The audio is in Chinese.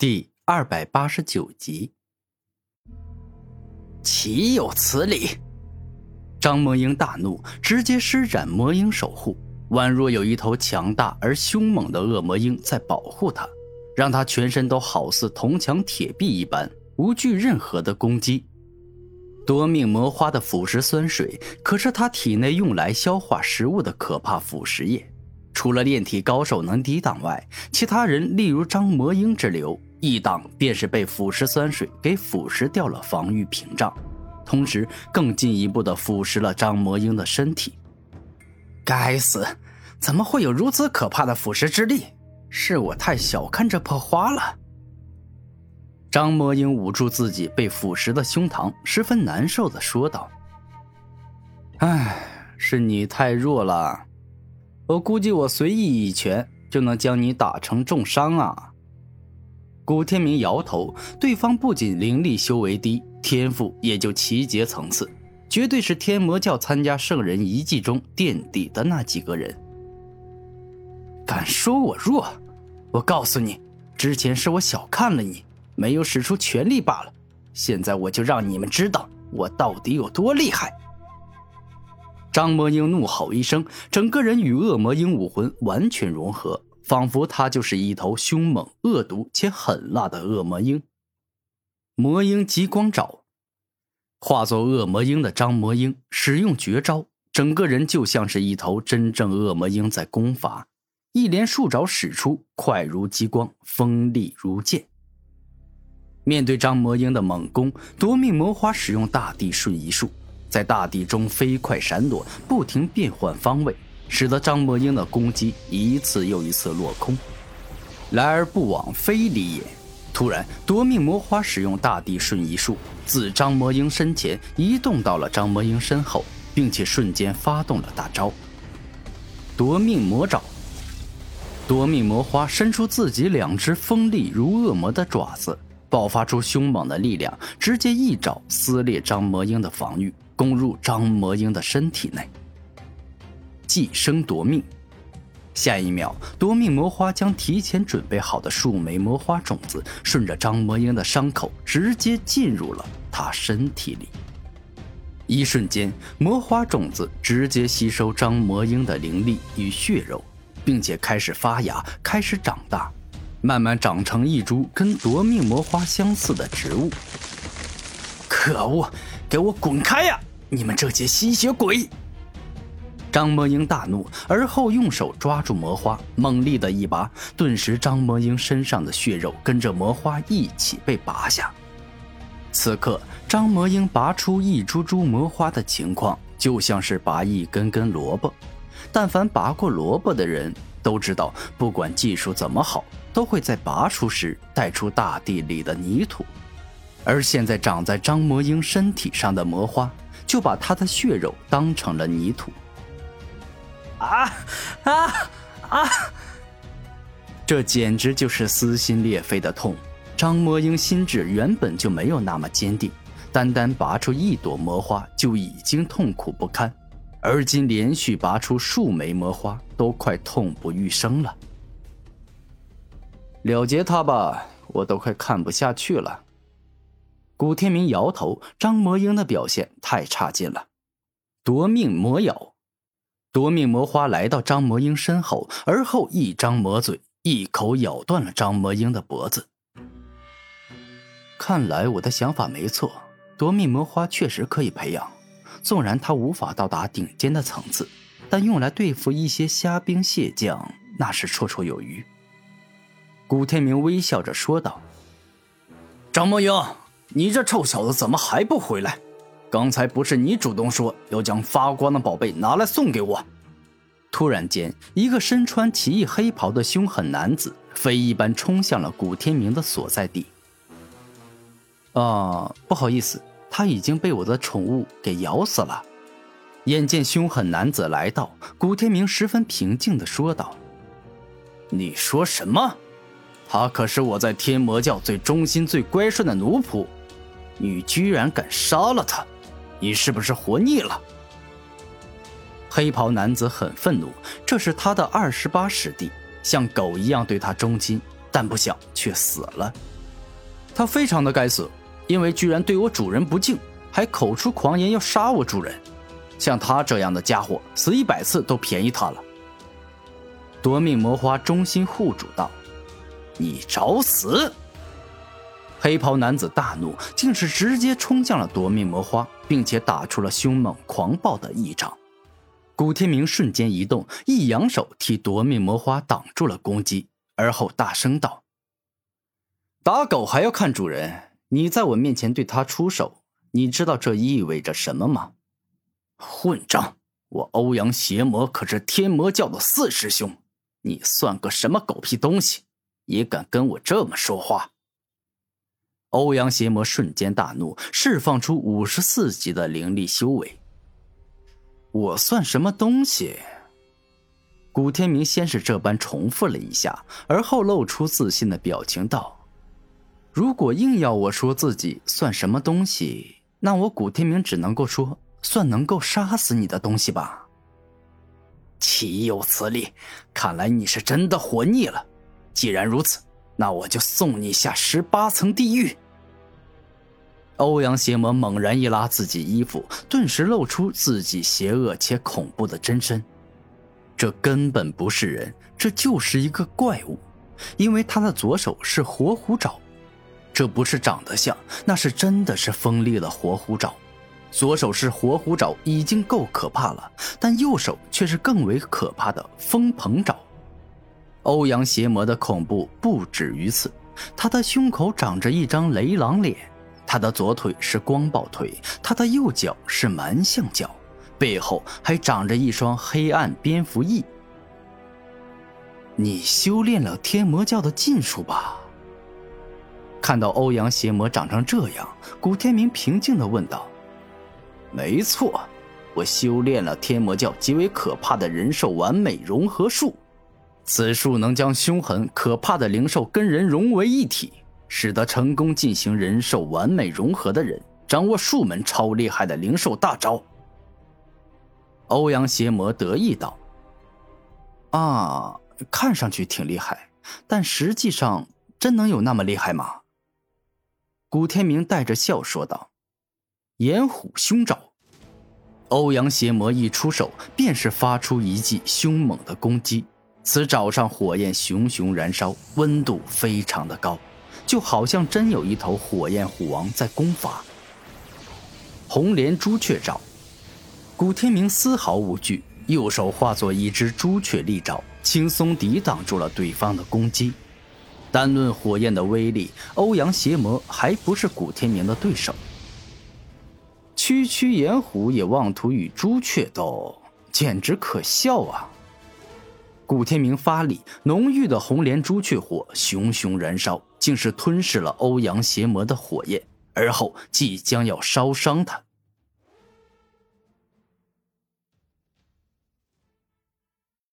第二百八十九集，岂有此理！张魔英大怒，直接施展魔鹰守护，宛若有一头强大而凶猛的恶魔鹰在保护他，让他全身都好似铜墙铁壁一般，无惧任何的攻击。夺命魔花的腐蚀酸水，可是他体内用来消化食物的可怕腐蚀液。除了炼体高手能抵挡外，其他人，例如张魔英之流，一挡便是被腐蚀酸水给腐蚀掉了防御屏障，同时更进一步的腐蚀了张魔英的身体。该死，怎么会有如此可怕的腐蚀之力？是我太小看这破花了。张魔英捂住自己被腐蚀的胸膛，十分难受的说道：“唉，是你太弱了。”我估计我随意一拳就能将你打成重伤啊！古天明摇头，对方不仅灵力修为低，天赋也就奇杰层次，绝对是天魔教参加圣人遗迹中垫底的那几个人。敢说我弱？我告诉你，之前是我小看了你，没有使出全力罢了。现在我就让你们知道我到底有多厉害！张魔英怒吼一声，整个人与恶魔鹰武魂完全融合，仿佛他就是一头凶猛、恶毒且狠辣的恶魔鹰。魔鹰极光爪，化作恶魔鹰的张魔鹰使用绝招，整个人就像是一头真正恶魔鹰在攻伐，一连数爪使出，快如激光，锋利如剑。面对张魔鹰的猛攻，夺命魔花使用大地瞬移术。在大地中飞快闪躲，不停变换方位，使得张魔英的攻击一次又一次落空。来而不往非礼也。突然，夺命魔花使用大地瞬移术，自张魔英身前移动到了张魔英身后，并且瞬间发动了大招——夺命魔爪。夺命魔花伸出自己两只锋利如恶魔的爪子，爆发出凶猛的力量，直接一爪撕裂张魔英的防御。攻入张魔英的身体内，寄生夺命。下一秒，夺命魔花将提前准备好的数枚魔花种子，顺着张魔英的伤口直接进入了他身体里。一瞬间，魔花种子直接吸收张魔英的灵力与血肉，并且开始发芽，开始长大，慢慢长成一株跟夺命魔花相似的植物。可恶，给我滚开呀！你们这些吸血鬼！张魔英大怒，而后用手抓住魔花，猛力的一拔，顿时张魔英身上的血肉跟着魔花一起被拔下。此刻，张魔英拔出一株株魔花的情况，就像是拔一根根萝卜。但凡拔过萝卜的人都知道，不管技术怎么好，都会在拔出时带出大地里的泥土。而现在长在张魔英身体上的魔花。就把他的血肉当成了泥土。啊啊啊！这简直就是撕心裂肺的痛。张魔英心智原本就没有那么坚定，单单拔出一朵魔花就已经痛苦不堪，而今连续拔出数枚魔花，都快痛不欲生了。了结他吧，我都快看不下去了。古天明摇头，张魔英的表现太差劲了。夺命魔咬，夺命魔花来到张魔英身后，而后一张魔嘴，一口咬断了张魔英的脖子。看来我的想法没错，夺命魔花确实可以培养，纵然它无法到达顶尖的层次，但用来对付一些虾兵蟹将，那是绰绰有余。古天明微笑着说道：“张魔英。”你这臭小子怎么还不回来？刚才不是你主动说要将发光的宝贝拿来送给我？突然间，一个身穿奇异黑袍的凶狠男子飞一般冲向了古天明的所在地。啊，不好意思，他已经被我的宠物给咬死了。眼见凶狠男子来到，古天明十分平静地说道：“你说什么？他可是我在天魔教最忠心、最乖顺的奴仆。”你居然敢杀了他，你是不是活腻了？黑袍男子很愤怒，这是他的二十八师弟，像狗一样对他忠心，但不想却死了。他非常的该死，因为居然对我主人不敬，还口出狂言要杀我主人。像他这样的家伙，死一百次都便宜他了。夺命魔花忠心护主道：“你找死！”黑袍男子大怒，竟是直接冲向了夺命魔花，并且打出了凶猛狂暴的一掌。古天明瞬间移动，一扬手替夺命魔花挡住了攻击，而后大声道：“打狗还要看主人，你在我面前对他出手，你知道这意味着什么吗？”混账！我欧阳邪魔可是天魔教的四师兄，你算个什么狗屁东西，也敢跟我这么说话？欧阳邪魔瞬间大怒，释放出五十四级的灵力修为。我算什么东西？古天明先是这般重复了一下，而后露出自信的表情道：“如果硬要我说自己算什么东西，那我古天明只能够说算能够杀死你的东西吧。”岂有此理！看来你是真的活腻了。既然如此。那我就送你下十八层地狱。欧阳邪魔猛然一拉自己衣服，顿时露出自己邪恶且恐怖的真身。这根本不是人，这就是一个怪物，因为他的左手是活虎爪。这不是长得像，那是真的是锋利的活虎爪。左手是活虎爪已经够可怕了，但右手却是更为可怕的风鹏爪。欧阳邪魔的恐怖不止于此，他的胸口长着一张雷狼脸，他的左腿是光暴腿，他的右脚是蛮象脚，背后还长着一双黑暗蝙蝠翼。你修炼了天魔教的禁术吧？看到欧阳邪魔长成这样，古天明平静地问道：“没错，我修炼了天魔教极为可怕的人兽完美融合术。”此术能将凶狠可怕的灵兽跟人融为一体，使得成功进行人兽完美融合的人掌握数门超厉害的灵兽大招。欧阳邪魔得意道：“啊，看上去挺厉害，但实际上真能有那么厉害吗？”古天明带着笑说道：“炎虎凶爪。”欧阳邪魔一出手，便是发出一记凶猛的攻击。此爪上火焰熊熊燃烧，温度非常的高，就好像真有一头火焰虎王在攻伐。红莲朱雀爪，古天明丝毫无惧，右手化作一只朱雀利爪，轻松抵挡住了对方的攻击。单论火焰的威力，欧阳邪魔还不是古天明的对手。区区炎虎也妄图与朱雀斗，简直可笑啊！古天明发力，浓郁的红莲朱雀火熊熊燃烧，竟是吞噬了欧阳邪魔的火焰，而后即将要烧伤他。